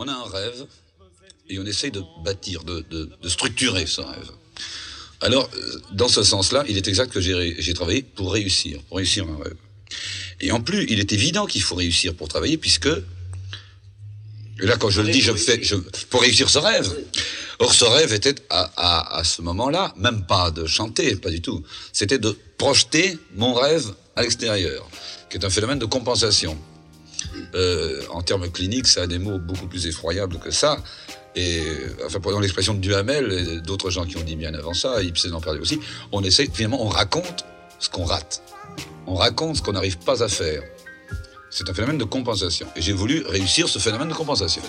On a un rêve et on essaye de bâtir, de, structurer ce rêve. Alors, euh, dans ce sens-là, il est exact que j'ai travaillé pour réussir, pour réussir un rêve. Et en plus, il est évident qu'il faut réussir pour travailler, puisque là, quand je le dis, je fais, pour réussir ce rêve. Or, ce rêve était à, à ce moment-là, même pas de chanter, pas du tout. C'était de projeter mon rêve à l'extérieur, qui est un phénomène de compensation. Euh, en termes cliniques, ça a des mots beaucoup plus effroyables que ça. Et enfin, prenons l'expression de Duhamel et d'autres gens qui ont dit bien avant ça, Ibsen en parlait aussi. On essaie, finalement, on raconte ce qu'on rate. On raconte ce qu'on n'arrive pas à faire. C'est un phénomène de compensation. Et j'ai voulu réussir ce phénomène de compensation.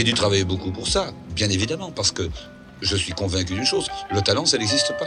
J'ai dû travailler beaucoup pour ça, bien évidemment, parce que je suis convaincu d'une chose, le talent, ça n'existe pas.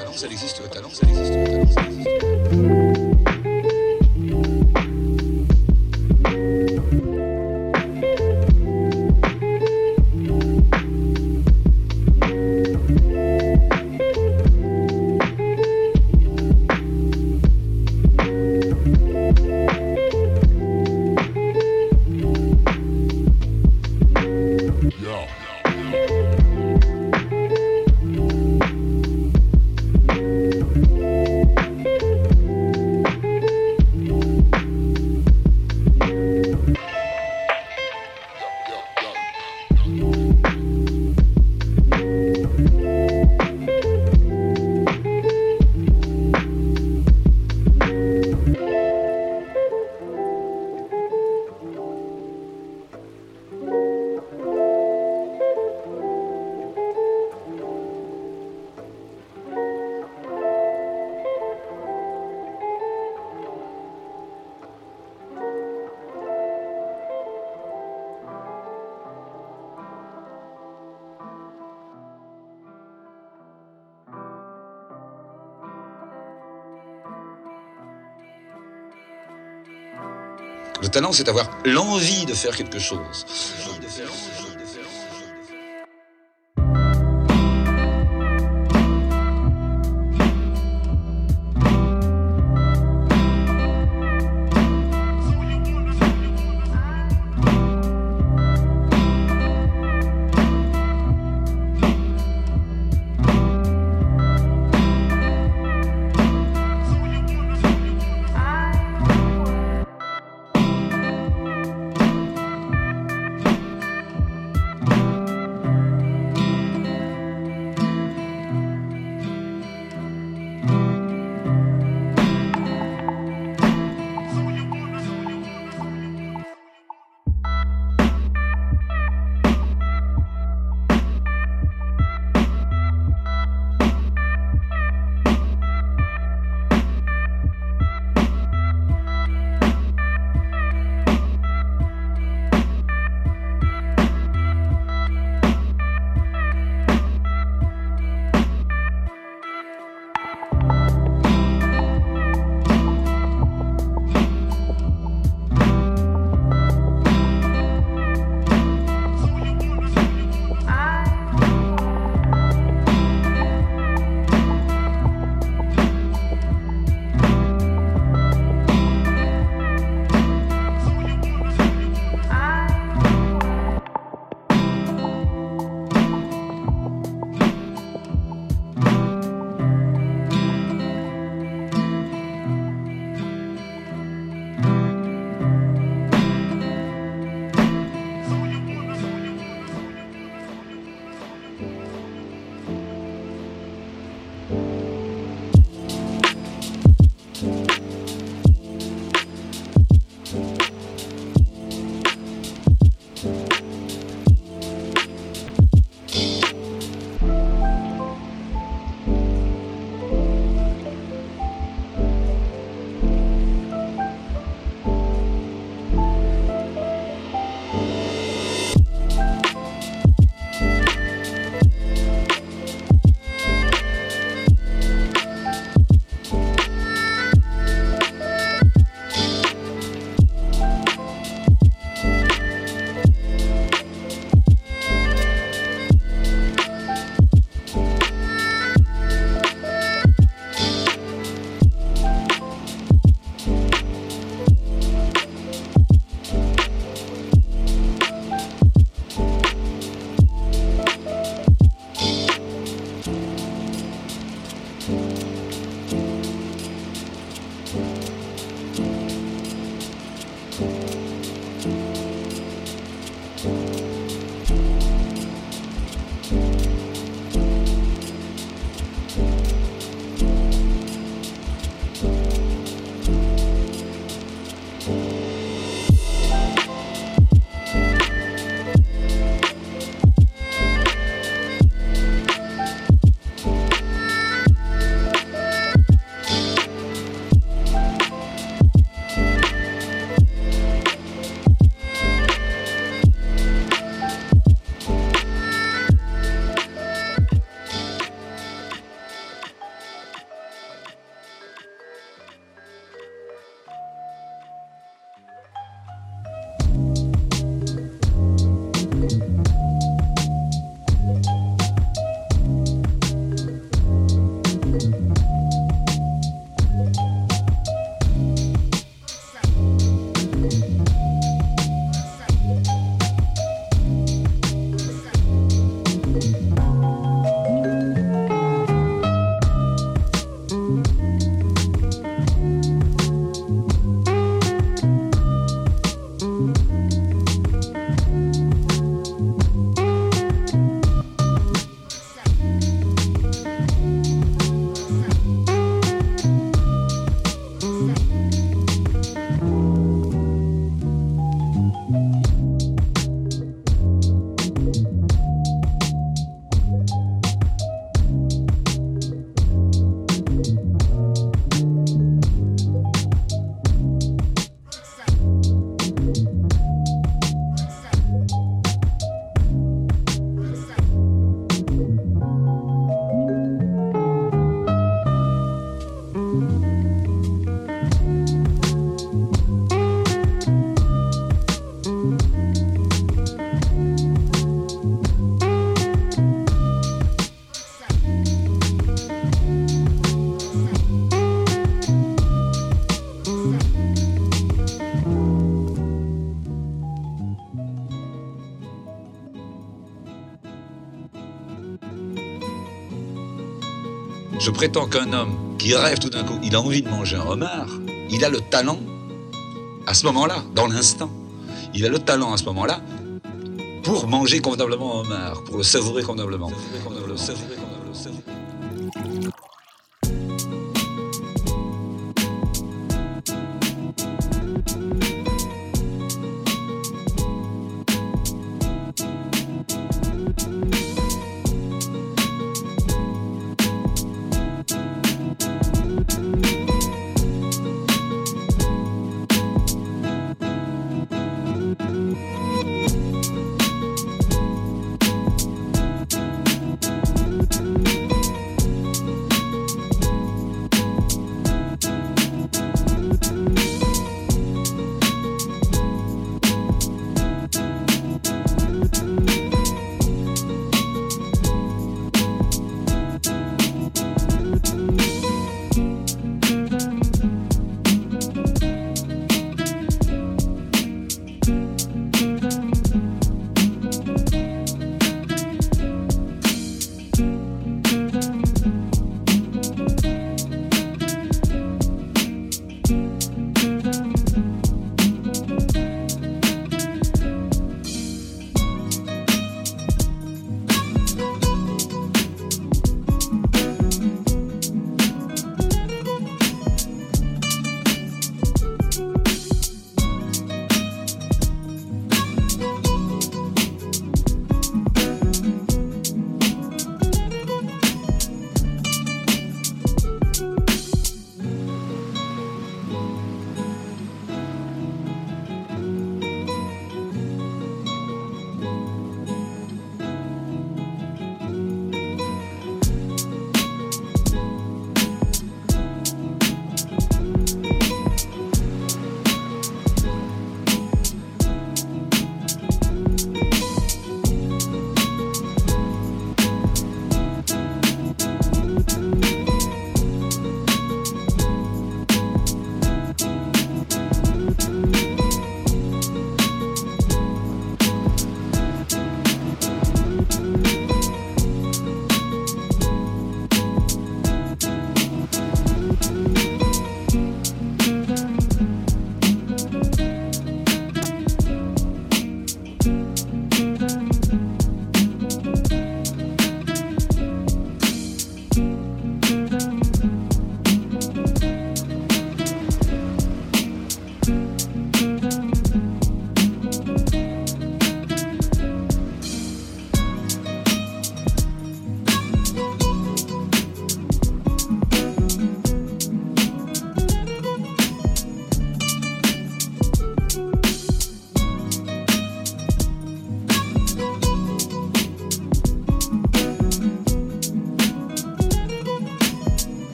Talent, c'est avoir l'envie de faire quelque chose. Je prétends qu'un homme qui rêve tout d'un coup, il a envie de manger un homard, il a le talent à ce moment-là, dans l'instant. Il a le talent à ce moment-là pour manger convenablement un homard, pour le savourer convenablement.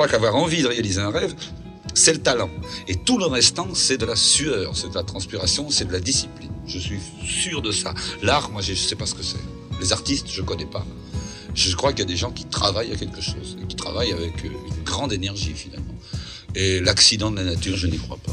Crois qu'avoir envie de réaliser un rêve, c'est le talent. Et tout le restant, c'est de la sueur, c'est de la transpiration, c'est de la discipline. Je suis sûr de ça. L'art, moi, je ne sais pas ce que c'est. Les artistes, je ne connais pas. Je crois qu'il y a des gens qui travaillent à quelque chose, et qui travaillent avec une grande énergie, finalement. Et l'accident de la nature, je n'y crois pas.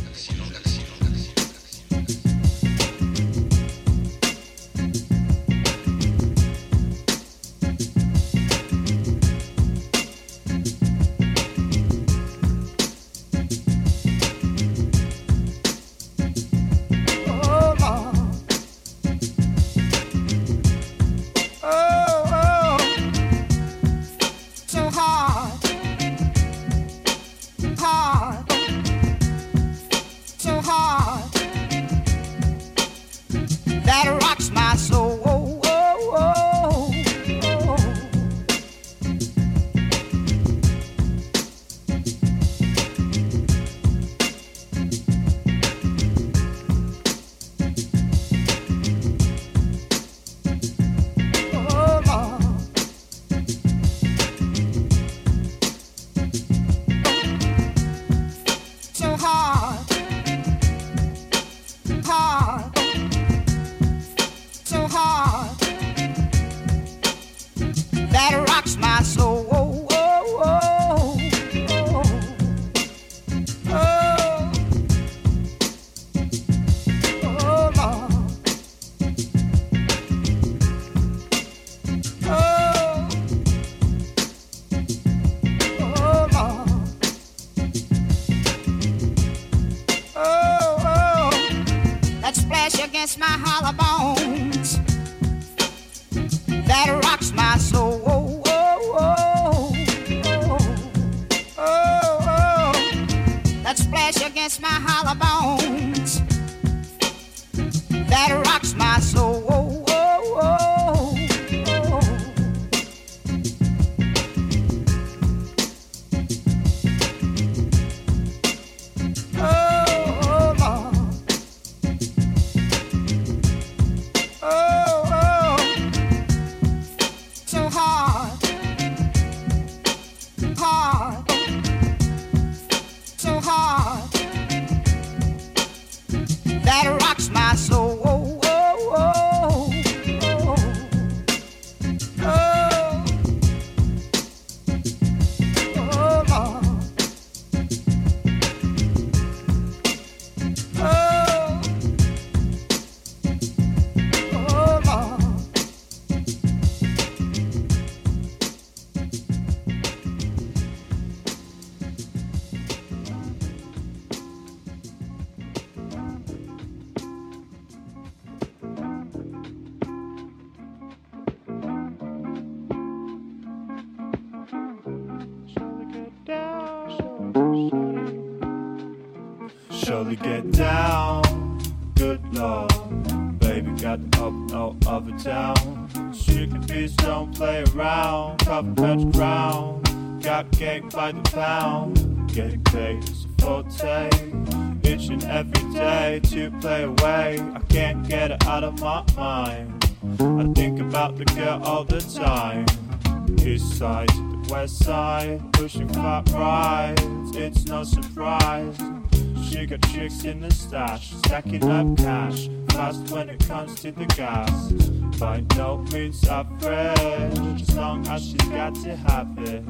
Stacking up cash, fast when it comes to the gas. By no means average, as long as she's got to have it.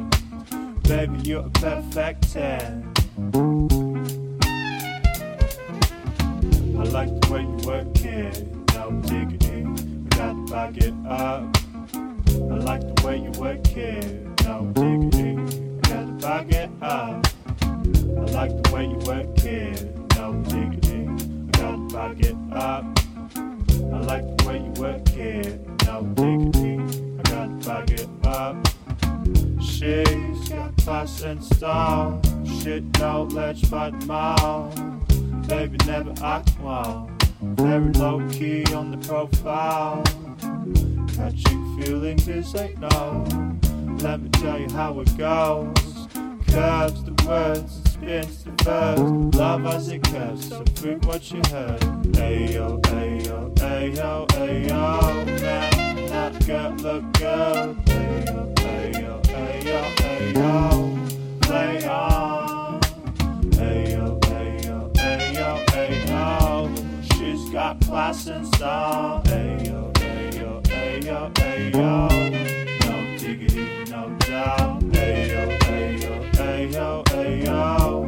Baby, you're a perfect 10. I like the way you work it, no diggity, we gotta back it up. I like the way you work it, no diggity, we gotta back it up. I like the way you work it. I it up. I like the way you work it, no diggity. I gotta back it up. She's got class and style. Shit, no ledge the mile. Baby, never act well. Very low key on the profile. Catching feelings, this ain't no. Let me tell you how it goes. Curves the words spins the verse. Love as it curves, so freak what you heard. Ayo, ayo, ayo, ayo, man, that girl look good. Ayo, ayo, ayo, ayo, play on. Ayo, ayo, ayo, ayo, she's got class and style. Ayo, ayo, ayo, ayo, no diggity, no doubt. Ayo, ayo, ayo, ayo.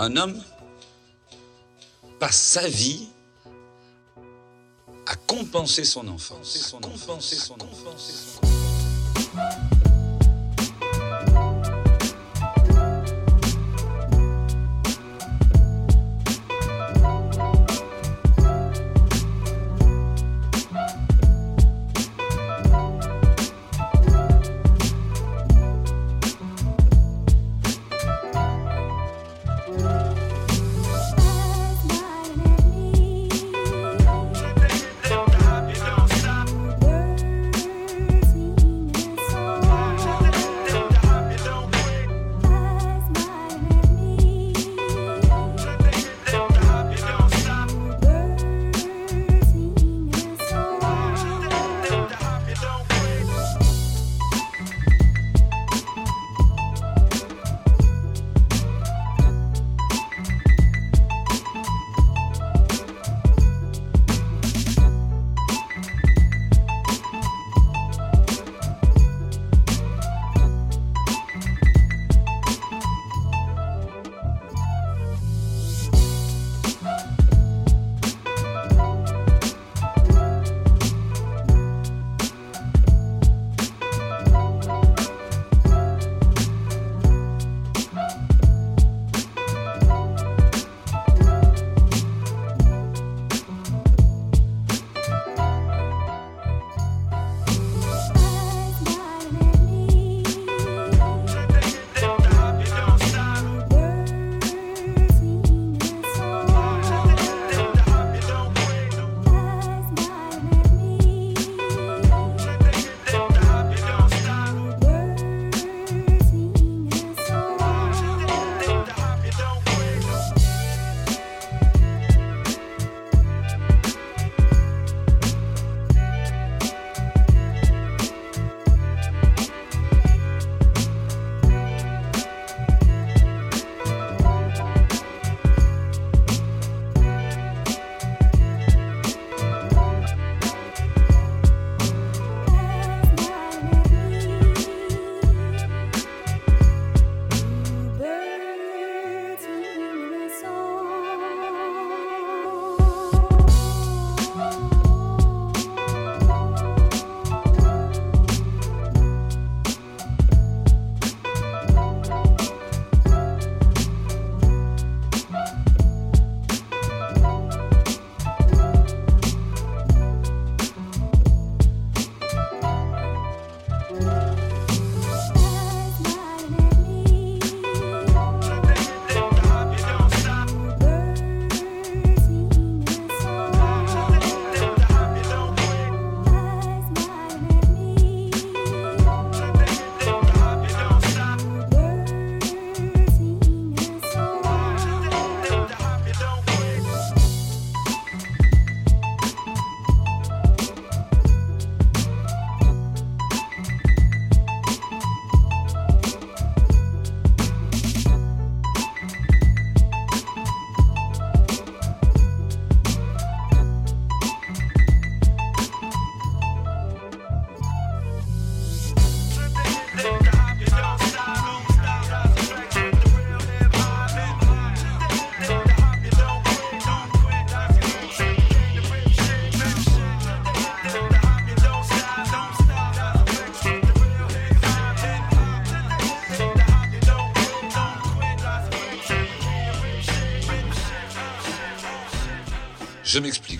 Un homme passe sa vie à compenser son enfance. À compenser son enfance.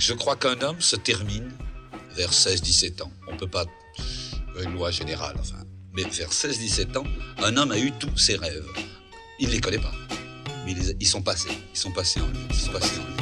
Je crois qu'un homme se termine vers 16-17 ans. On peut pas une loi générale, enfin. Mais vers 16-17 ans, un homme a eu tous ses rêves. Il ne les connaît pas. Mais ils, ils sont passés. Ils sont passés en lui. Ils sont passés en lui.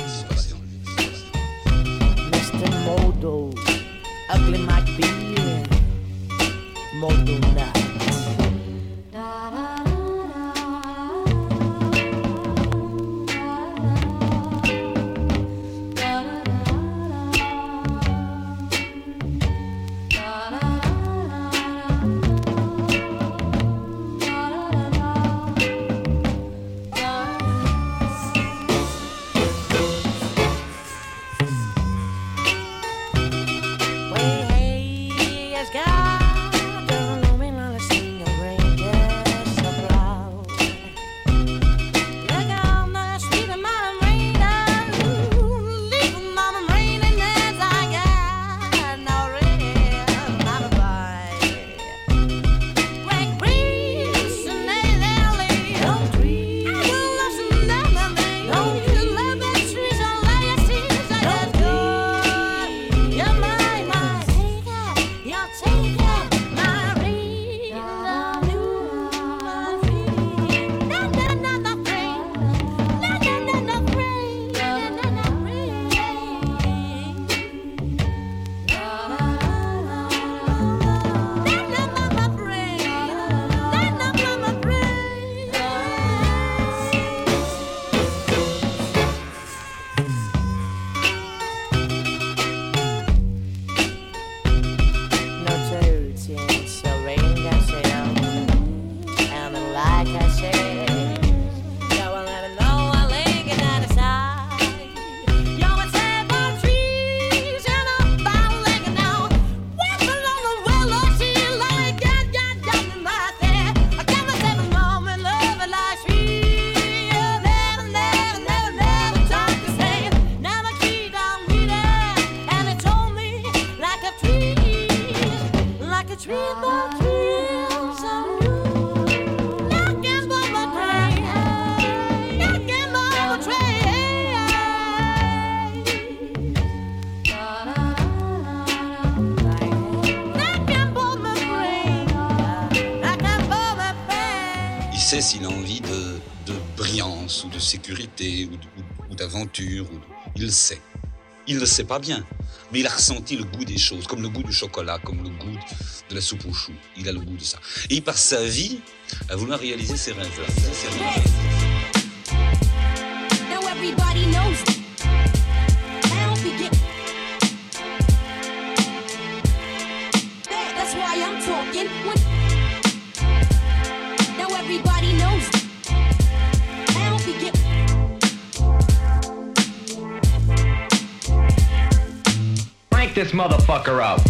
Il le sait. Il ne sait pas bien, mais il a ressenti le goût des choses, comme le goût du chocolat, comme le goût de la soupe aux choux. Il a le goût de ça. Et il passe sa vie à vouloir réaliser ses this motherfucker up.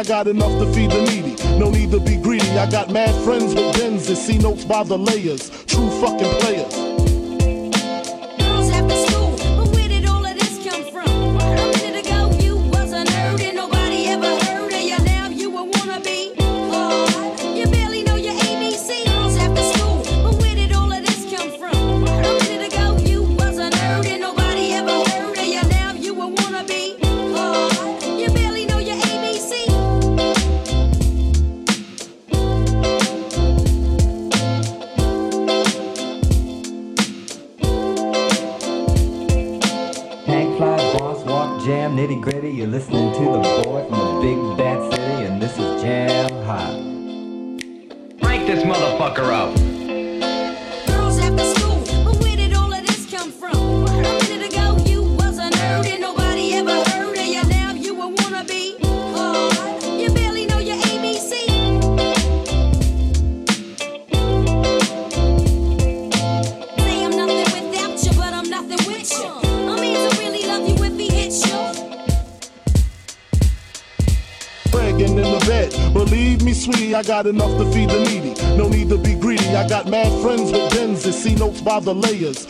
I got enough to feed the needy. No need to be greedy. I got mad friends with bins and see notes by the layers. True fucking players. Got enough to feed the needy. No need to be greedy. I got mad friends with Benz that see notes by the layers.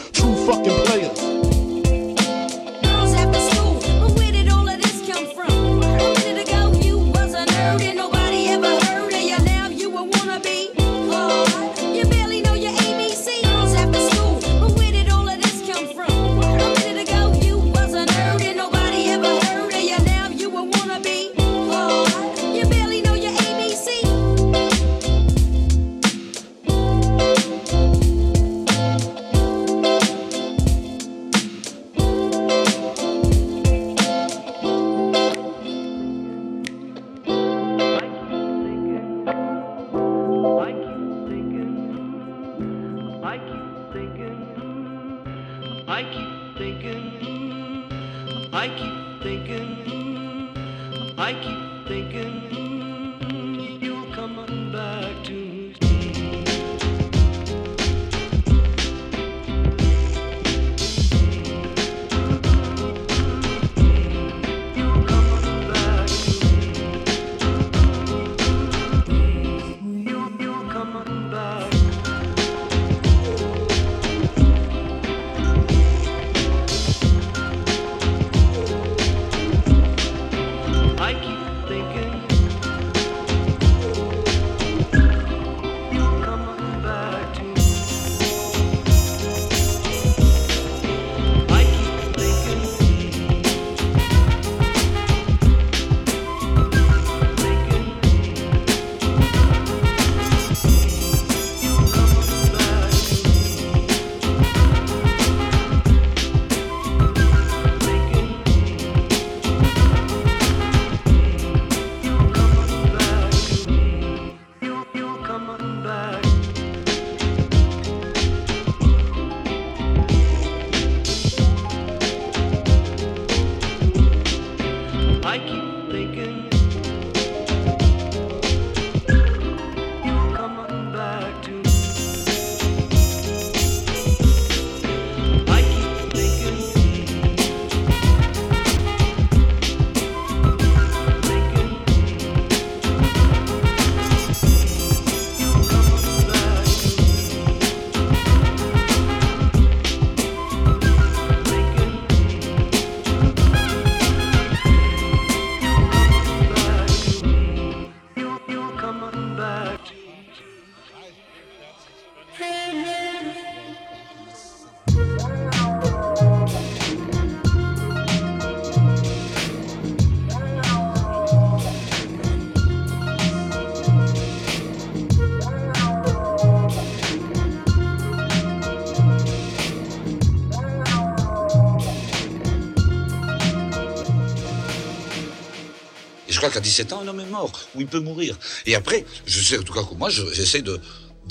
Crois qu'à 17 ans, un homme est mort, ou il peut mourir. Et après, je sais en tout cas que moi, je- j'essaie de,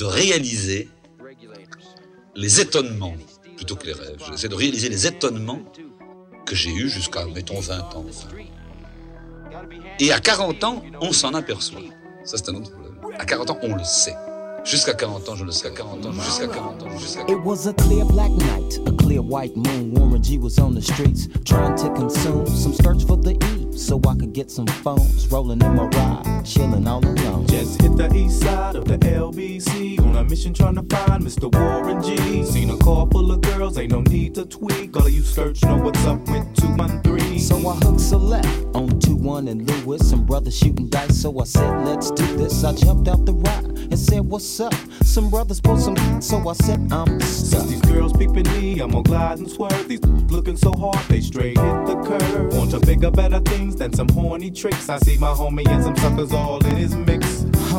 réaliser les étonnements, plutôt que les rêves. J'essaie de réaliser les étonnements que j'ai eus jusqu'à, mettons, 20 ans. Et à 40 ans, on s'en aperçoit. Ça, c'est un autre problème. À 40 ans, on le sait. Jusqu'à 40 ans, je le sais. À 40 ans, jusqu'à 40 ans, jusqu'à 40 ans. So I could get some phones. Rolling in my ride, chilling all alone. Just hit the east side of the LBC on a mission trying to find Mr. Warren G. Seen a car full of girls, ain't no need to tweak. All of you search know what's up with 213. So I hooked select on 2 1 and Lewis. Some brothers shooting dice, so I said, let's do this. I jumped out the ride and said, what's up? Some brothers pulled some, so I said, I'm Since stuck. these girls peeping me, I'm gonna glide and swerve. These looking so hard, they straight hit the curve. Want to bigger, better things than some horny tricks. I see my homie and some suckers all in his mix.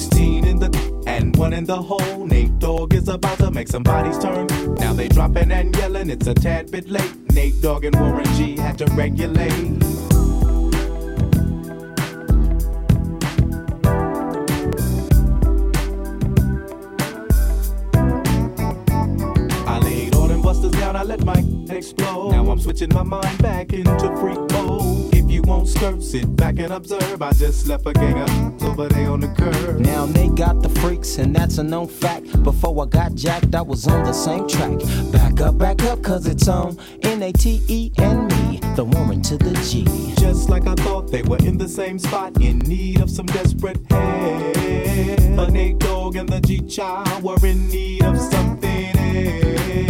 16 in the and one in the hole. Nate Dogg is about to make some bodies turn. Now they dropping and yelling, it's a tad bit late. Nate Dogg and Warren G had to regulate. I let my explode. Now I'm switching my mind back into freak mode. Won't skirt, sit back and observe. I just left a gang of over there on the curb. Now they got the freaks, and that's a known fact. Before I got jacked, I was on the same track. Back up, back up, cause it's on N A T E and me, the woman to the G. Just like I thought they were in the same spot, in need of some desperate help. The Nate Dogg and the G Child were in need of something else.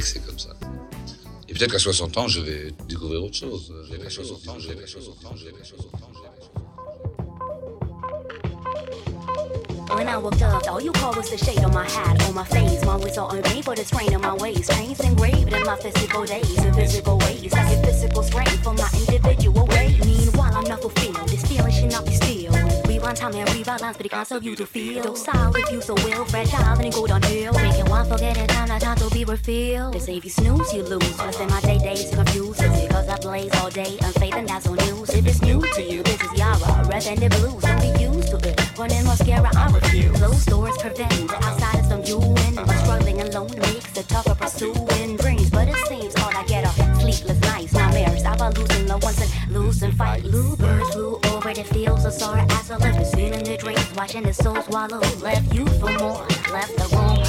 c'est comme ça. Et peut-être qu'à 60 ans, je vais découvrir autre chose. Je vais- 60 ans, je vais- 60 ans, je vais- 60 ans, je vais- When I woke up, all you was the shade on my hat, on my face. My strain on my ways. Chains engraved in my physical days, ways. Get physical strain for my individual. Rewind time and rebalance, but it can't serve you to feel. Docile if you so will, fragile and it go downhill. Making one forget it, time, not time to be refilled. They say if you snooze, you lose. I spend my day days confused. Because I blaze all day, unfaith and that's on news. If it's new to you, this is Yara, red and the blues. Don't be used to it. Running mascara, I refuse. Closed doors prevent the outsiders from you in. But struggling alone makes it tougher pursuing dreams. But it seems all I get are sleepless nights, nightmares. I've been losing the ones and losing fight. Blue sore as I left. Stealing the dreams, watching the soul swallow. Left you for more, left the room.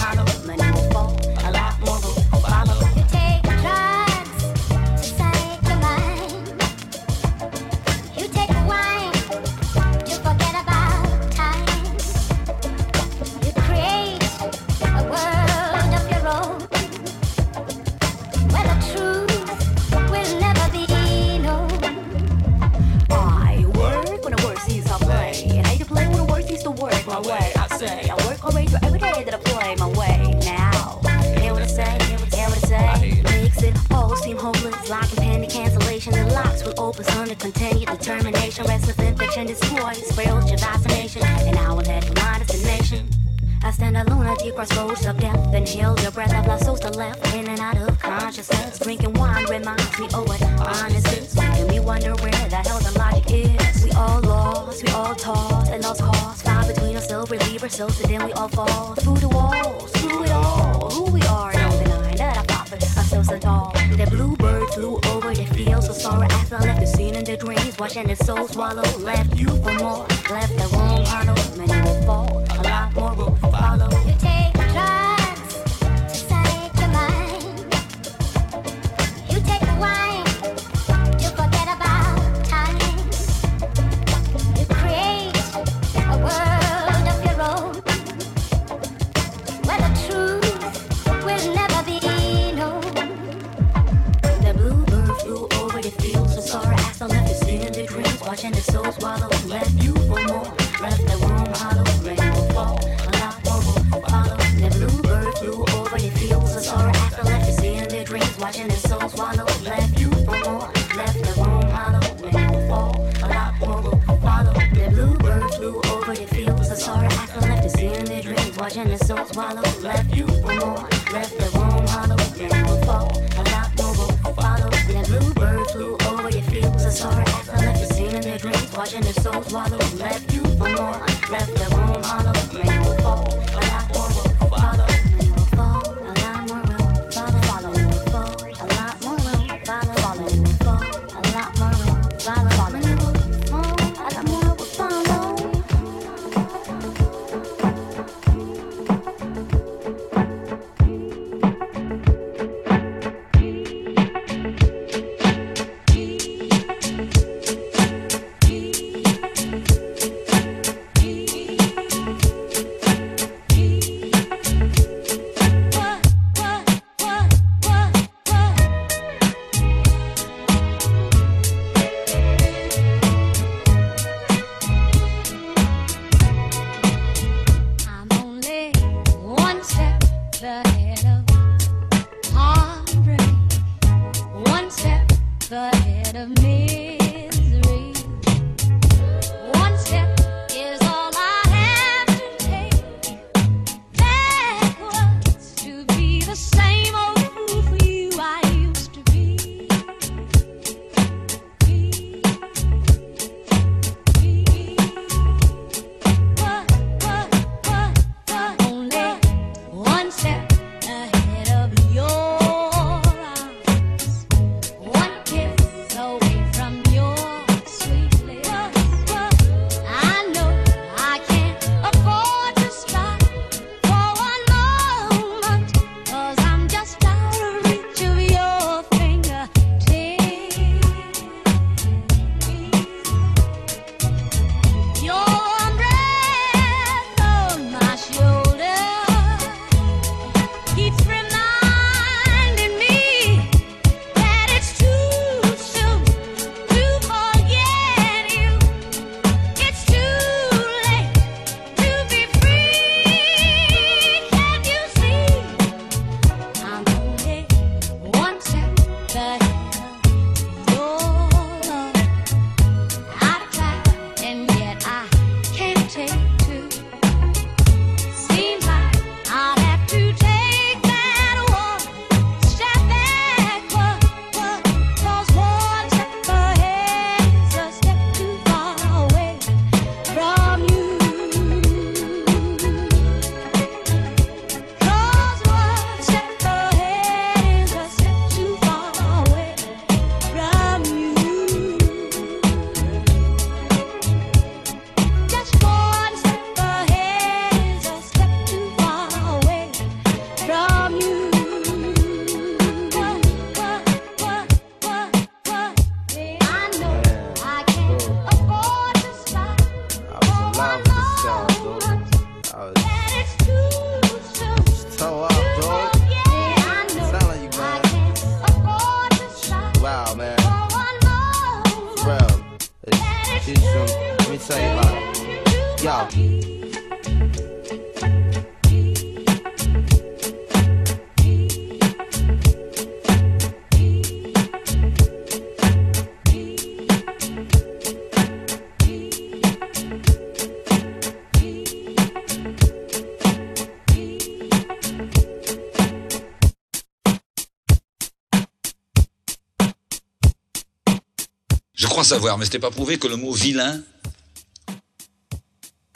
savoir, mais c'était pas prouvé que le mot vilain,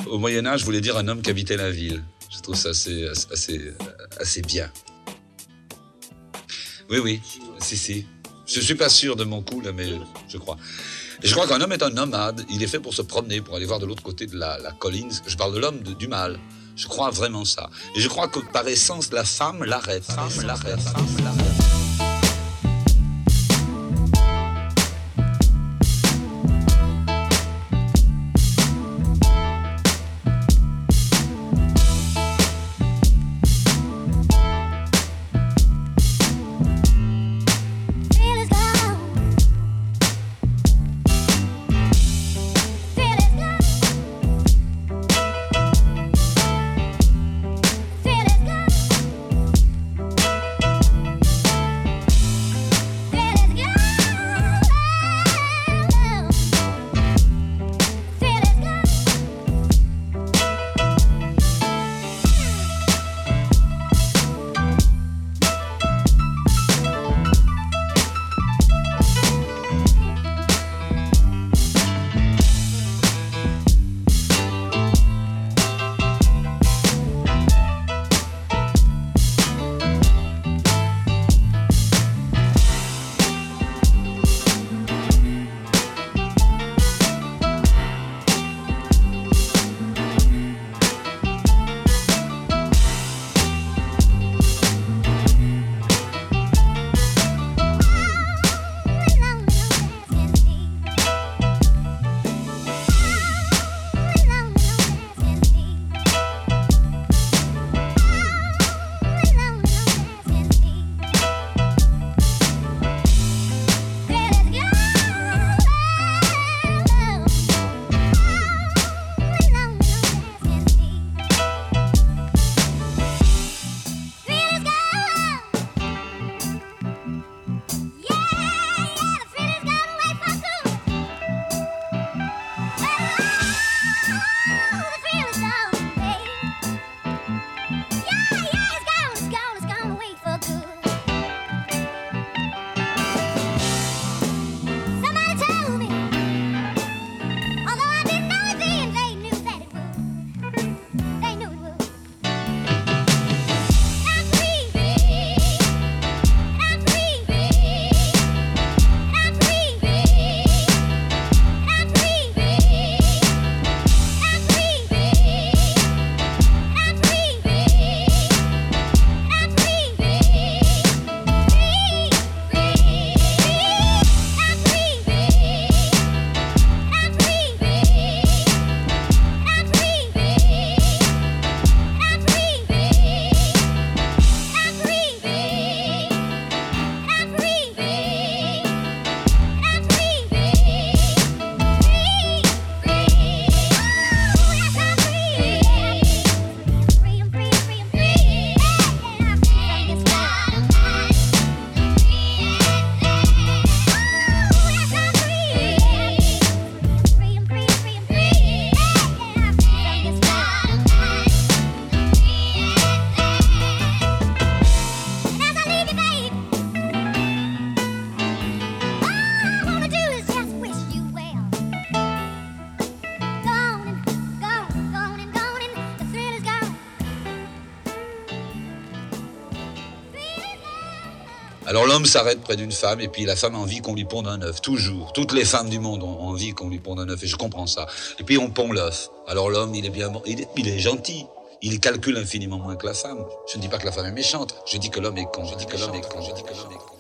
au Moyen-Âge, voulait dire un homme qui habitait la ville. Je trouve ça assez, assez, assez bien. Oui, oui, si, si. Je suis pas sûr de mon coup, là, mais je crois. Je crois qu'un homme est un nomade. Il est fait pour se promener, pour aller voir de l'autre côté de la, colline. Je parle de l'homme du mal. Je crois vraiment ça. Et je crois que par essence, la femme l'arrête. Femme l'arrête. L'homme s'arrête près d'une femme et puis la femme a envie qu'on lui ponde un œuf, toujours. Toutes les femmes du monde ont envie qu'on lui ponde un œuf et je comprends ça. Et puis on pond l'œuf. Alors l'homme, il est bien, il est, il est gentil. Il calcule infiniment moins que la femme. Je ne dis pas que la femme est méchante. Je dis que l'homme est con. Je dis que l'homme est con. Je dis que l'homme est con.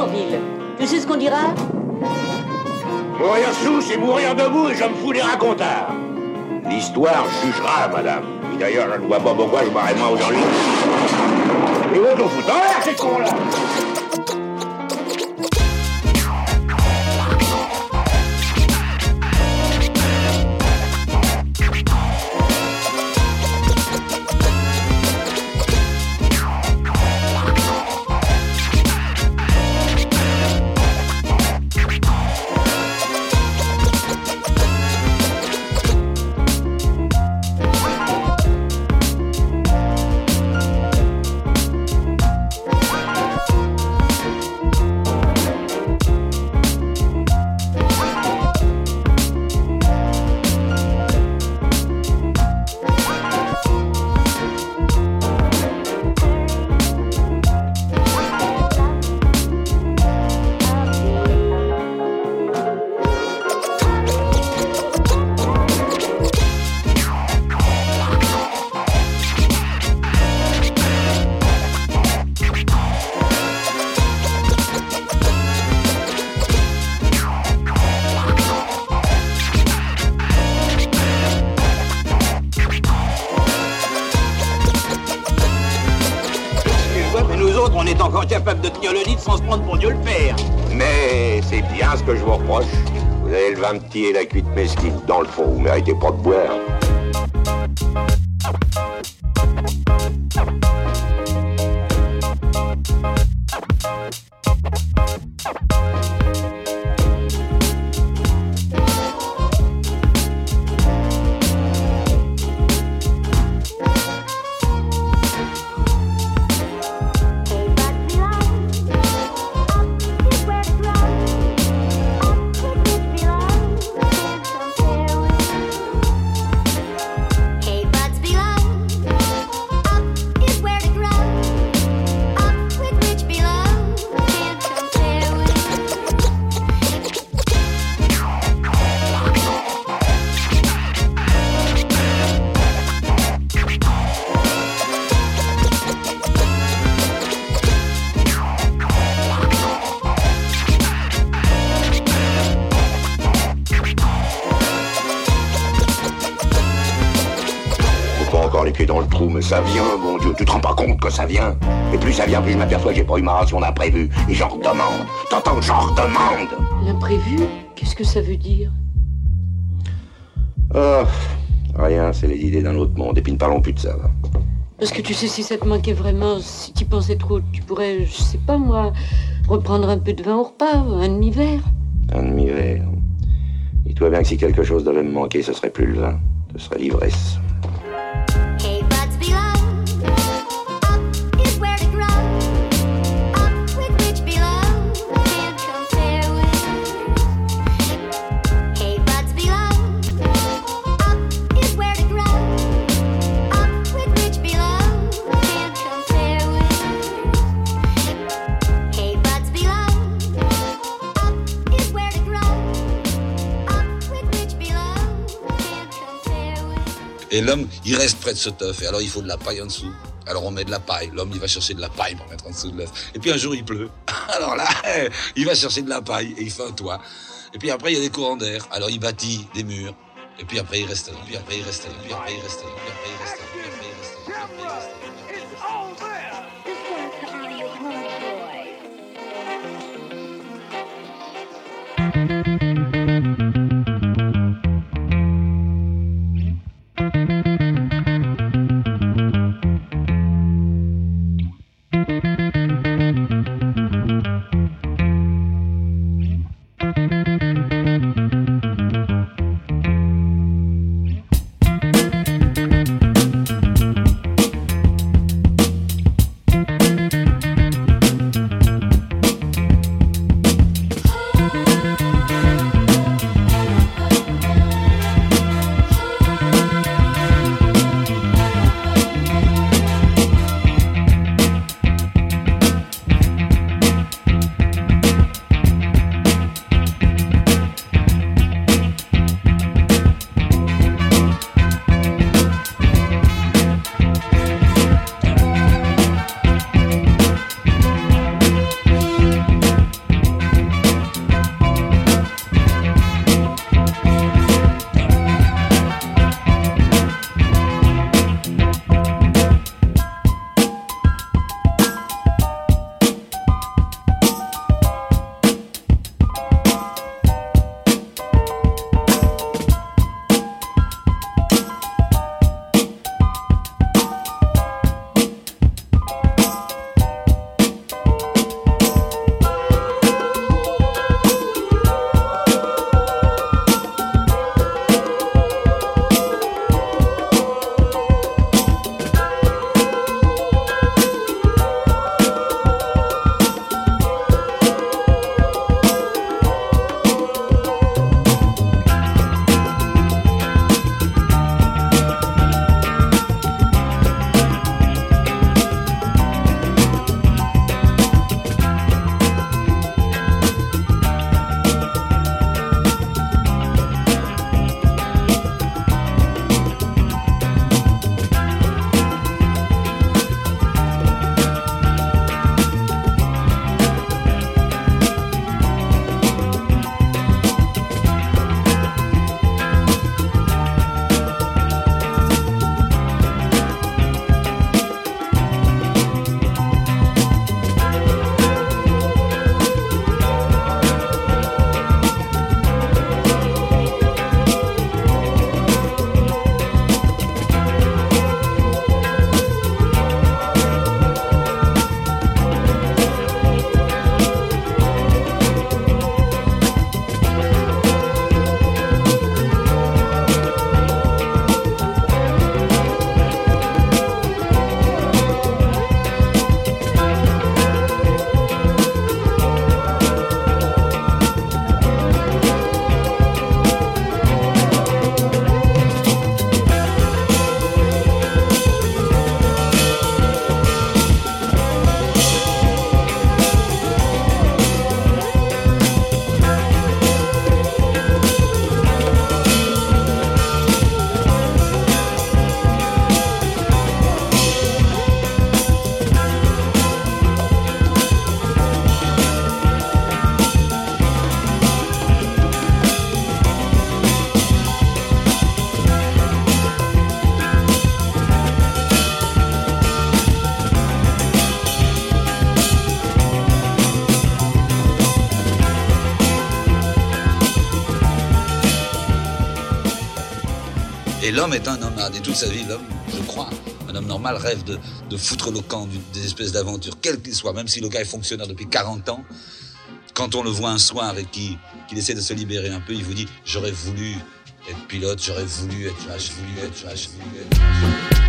En ville. Tu sais ce qu'on dira Mourir sous, c'est mourir debout et je me fous des racontars. L'histoire jugera, madame. Et d'ailleurs, je ne vois pas pourquoi je m'arrête moi aujourd'hui. Et où qu'on fout en l'air, ces cons-là vin petit et la cuite mesquine. Dans le fond, vous méritez pas de boire. Pieds dans le trou, mais ça vient, bon Dieu. Tu te rends pas compte que ça vient Et plus ça vient, plus je m'aperçois que j'ai pas eu ma ration d'imprévu. Et j'en redemande. T'entends que j'en redemande L'imprévu Qu'est-ce que ça veut dire? Oh, rien, c'est les idées d'un autre monde. Et puis ne parlons plus de ça, va. Parce que tu sais, si ça te manquait vraiment, si tu pensais trop, tu pourrais, je sais pas moi, reprendre un peu de vin au repas, un demi-verre. Un demi-verre. Dis-toi bien que si quelque chose devait me manquer, ce serait plus le vin. Ce serait l'ivresse. Et l'homme, il reste près de ce teuf. Et alors, il faut de la paille en dessous. Alors on met de la paille. L'homme, il va chercher de la paille pour mettre en dessous de l'œuf. Et puis un jour, il pleut. Alors là, il va chercher de la paille et il fait un toit. Et puis après, il y a des courants d'air. Alors il bâtit des murs. Et puis après, il reste là. Puis après, il reste après, il reste Et l'homme est un nomade. Et toute sa vie, l'homme, je crois, un homme normal rêve de, foutre le camp des espèces d'aventures, quel qu'il soit, même si le gars est fonctionnaire depuis 40 ans. Quand on le voit un soir et qu'il essaie de se libérer un peu, il vous dit J'aurais voulu être pilote, j'aurais voulu être vache, voulu être vache, voulu être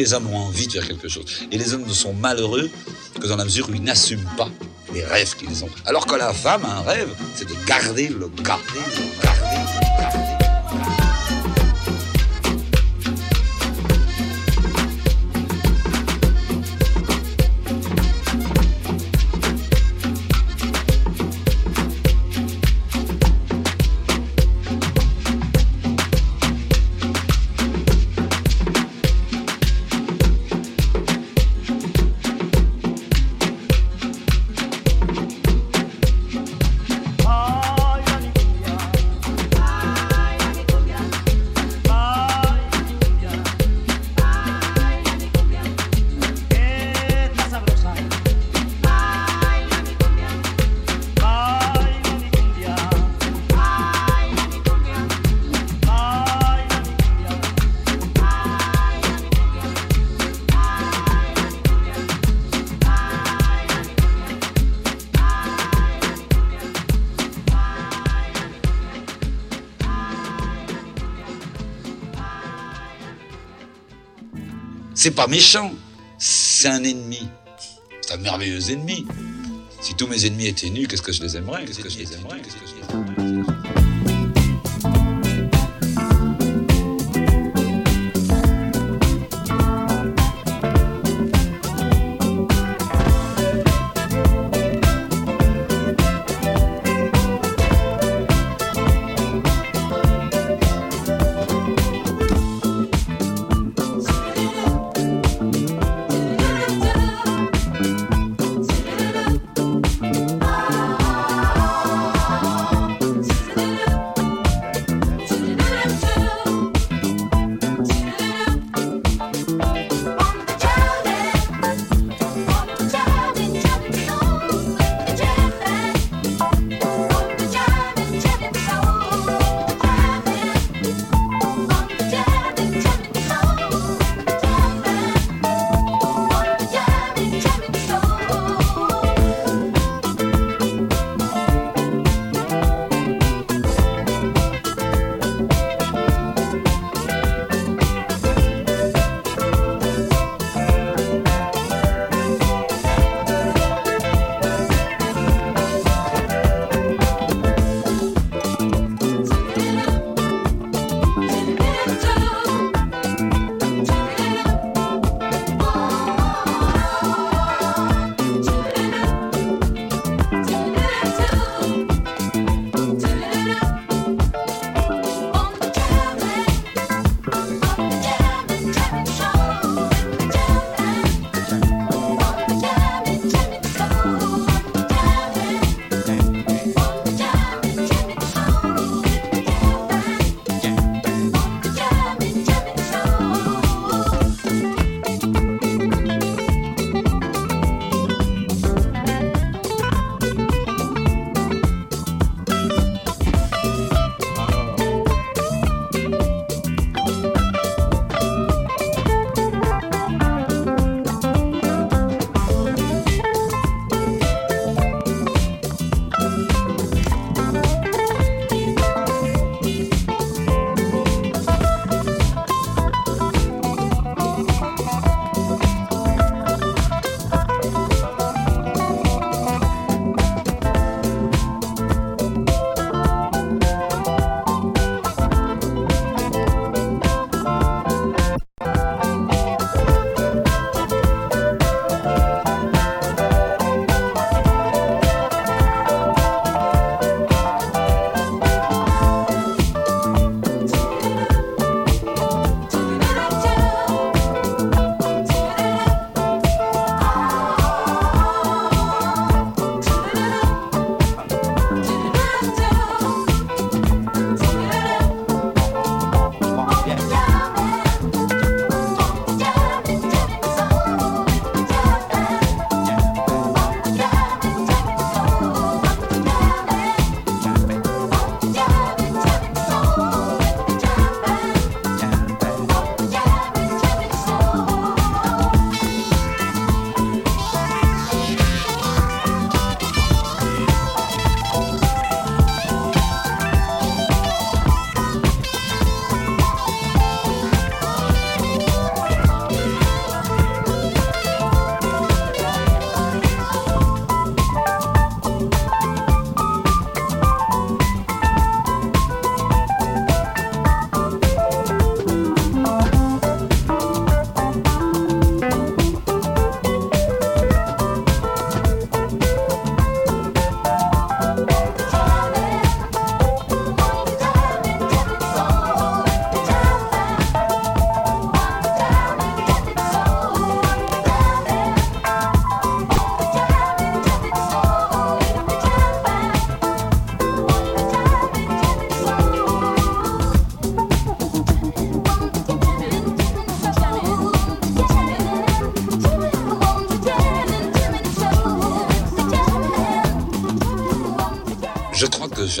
les hommes ont envie de faire quelque chose. Et les hommes ne sont malheureux que dans la mesure où ils n'assument pas les rêves qu'ils ont. Alors que la femme a un rêve, c'est de garder le garder, C'est pas méchant, c'est un ennemi. C'est un merveilleux ennemi. Si tous mes ennemis étaient nus, qu'est-ce que je les aimerais? Qu'est-ce que je les aimerais? Que je les aimerais?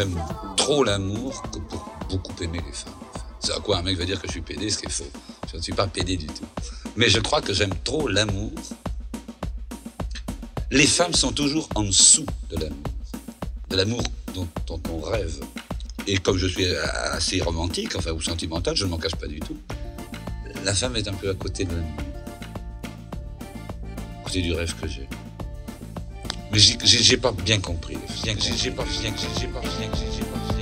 J'aime trop l'amour que pour beaucoup aimer les femmes. C'est à quoi un mec va dire que je suis pédé, ce qui est faux. Je ne suis pas pédé du tout. Mais je crois que j'aime trop l'amour. Les femmes sont toujours en dessous de l'amour. De l'amour dont, dont on rêve. Et comme je suis assez romantique, enfin, ou sentimental, je ne m'en cache pas du tout. La femme est un peu à côté de l'amour. À côté du rêve que j'ai. Mais j'ai- pas bien compris. J'ai pas bien j'ai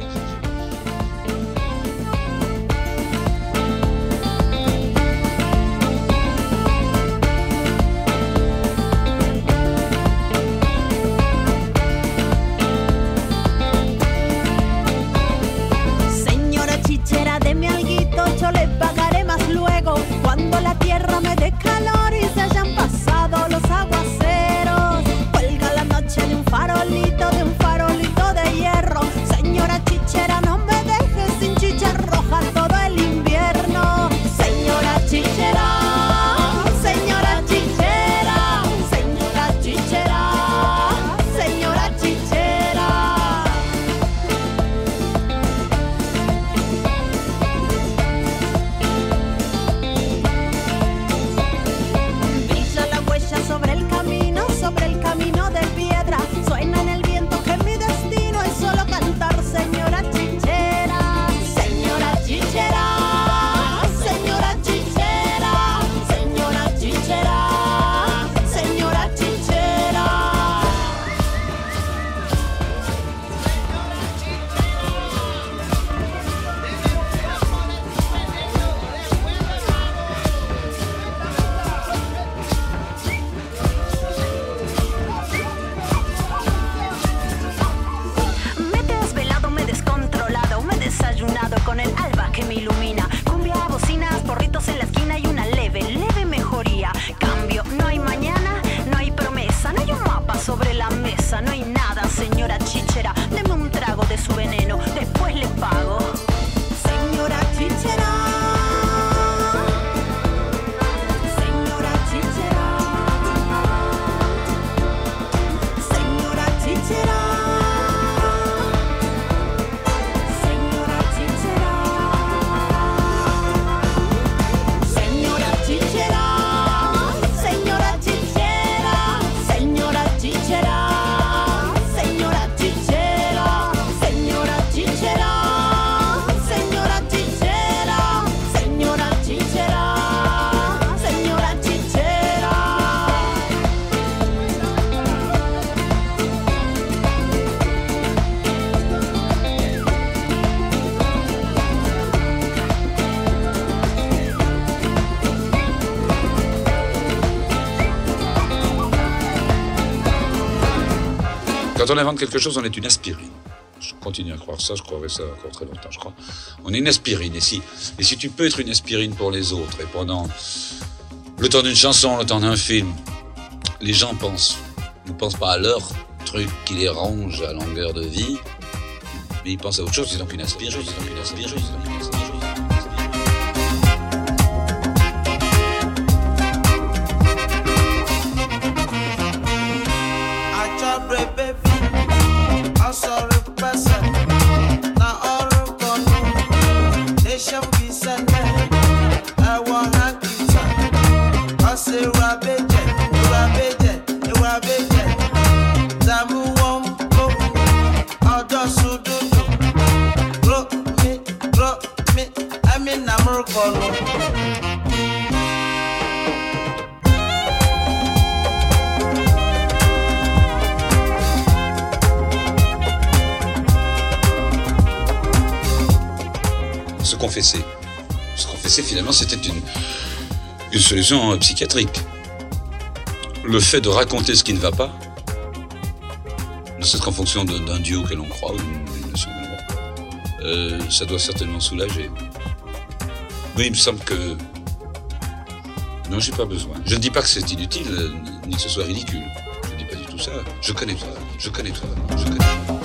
Quand on invente quelque chose, on est une aspirine. Je continue à croire ça, je croirais ça encore très longtemps, je crois. On est une aspirine. Et si, et si tu peux être une aspirine pour les autres, et pendant le temps d'une chanson, le temps d'un film, les gens pensent, ne pensent pas à leur truc qui les ronge à longueur de vie, mais ils pensent à autre chose, c'est donc une aspirine. c'est donc une aspirine, c'est donc une aspirine. C'était une, solution psychiatrique. Le fait de raconter ce qui ne va pas, ne serait-ce qu'en fonction d'un dieu que l'on croit, euh, ça doit certainement soulager. Mais il me semble que. Non, j'ai pas besoin. Je ne dis pas que c'est inutile, euh, ni que ce soit ridicule. Je ne dis pas du tout ça. Je connais toi, je connais toi, je connais toi.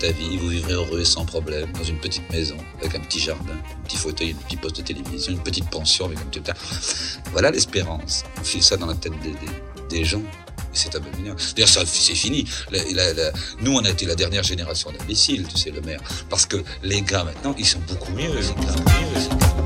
Ta vie. Vous vivrez heureux et sans problème dans une petite maison avec un petit jardin, un petit fauteuil, un petit poste de télévision, une petite pension avec un petit. Voilà l'espérance. On file ça dans la tête des, des- des gens. Et C'est abominable. D'ailleurs, ça, c'est fini. La- la- la- nous, on a été la dernière génération d'imbéciles, tu sais, le maire. Parce que les gars, maintenant, ils sont beaucoup mieux. Les gars. Mieux, les gars.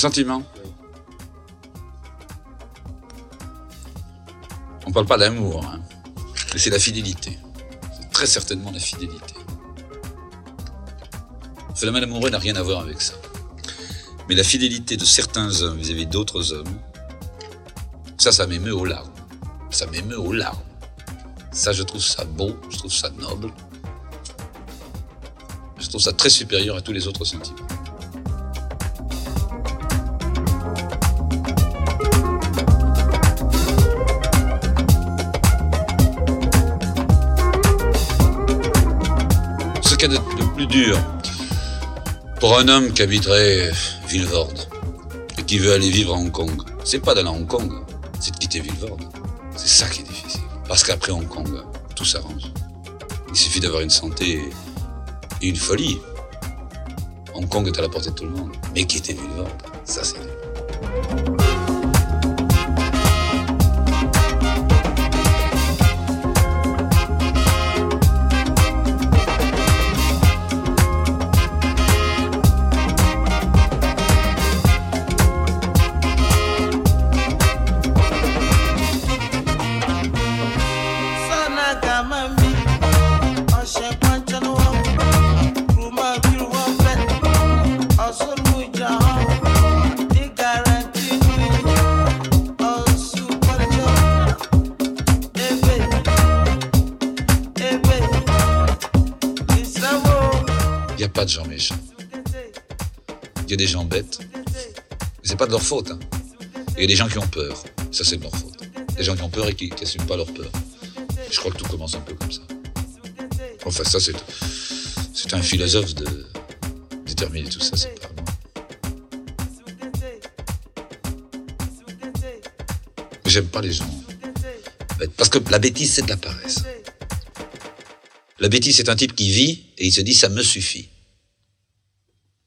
Sentiment On parle pas d'amour, hein. mais c'est la fidélité. C'est très certainement la fidélité. Le phénomène amoureux n'a rien à voir avec ça. Mais la fidélité de certains hommes vis-à-vis d'autres hommes, ça, ça m'émeut aux larmes. Ça m'émeut aux larmes. Ça, je trouve ça beau, je trouve ça noble. Je trouve ça très supérieur à tous les autres sentiments. Dur pour un homme qui habiterait Villevorde et qui veut aller vivre à Hong Kong, c'est pas d'aller à Hong Kong, c'est de quitter Villevorde. C'est ça qui est difficile. Parce qu'après Hong Kong, tout s'arrange. Il suffit d'avoir une santé et une folie. Hong Kong est à la portée de tout le monde. Mais qui était venu le vendre Ça, c'est. Sana leur faute. hein. Il y a des gens qui ont peur. Ça, c'est de leur faute. Des gens qui ont peur et qui n'assument pas leur peur. Je crois que tout commence un peu comme ça. Enfin, ça, c'est, c'est un philosophe de déterminer tout ça, J'aime pas les gens. Parce que la bêtise, c'est de la paresse. La bêtise, c'est un type qui vit et il se dit ça me suffit.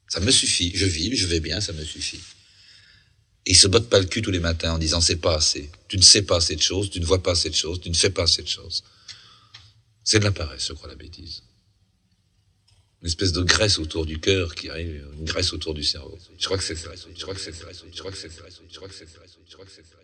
Ça me suffit. Je vis, je vais bien, ça me suffit ils se bottent pas le cul tous les matins en disant c'est pas assez. Tu ne sais pas cette chose, tu ne vois pas cette chose, tu ne fais pas cette chose. C'est de la paresse, je crois, la bêtise. Une espèce de graisse autour du cœur qui arrive, une graisse autour du cerveau. Je crois que c'est Je crois que c'est ça. Je crois que c'est ça. Je crois que c'est ça.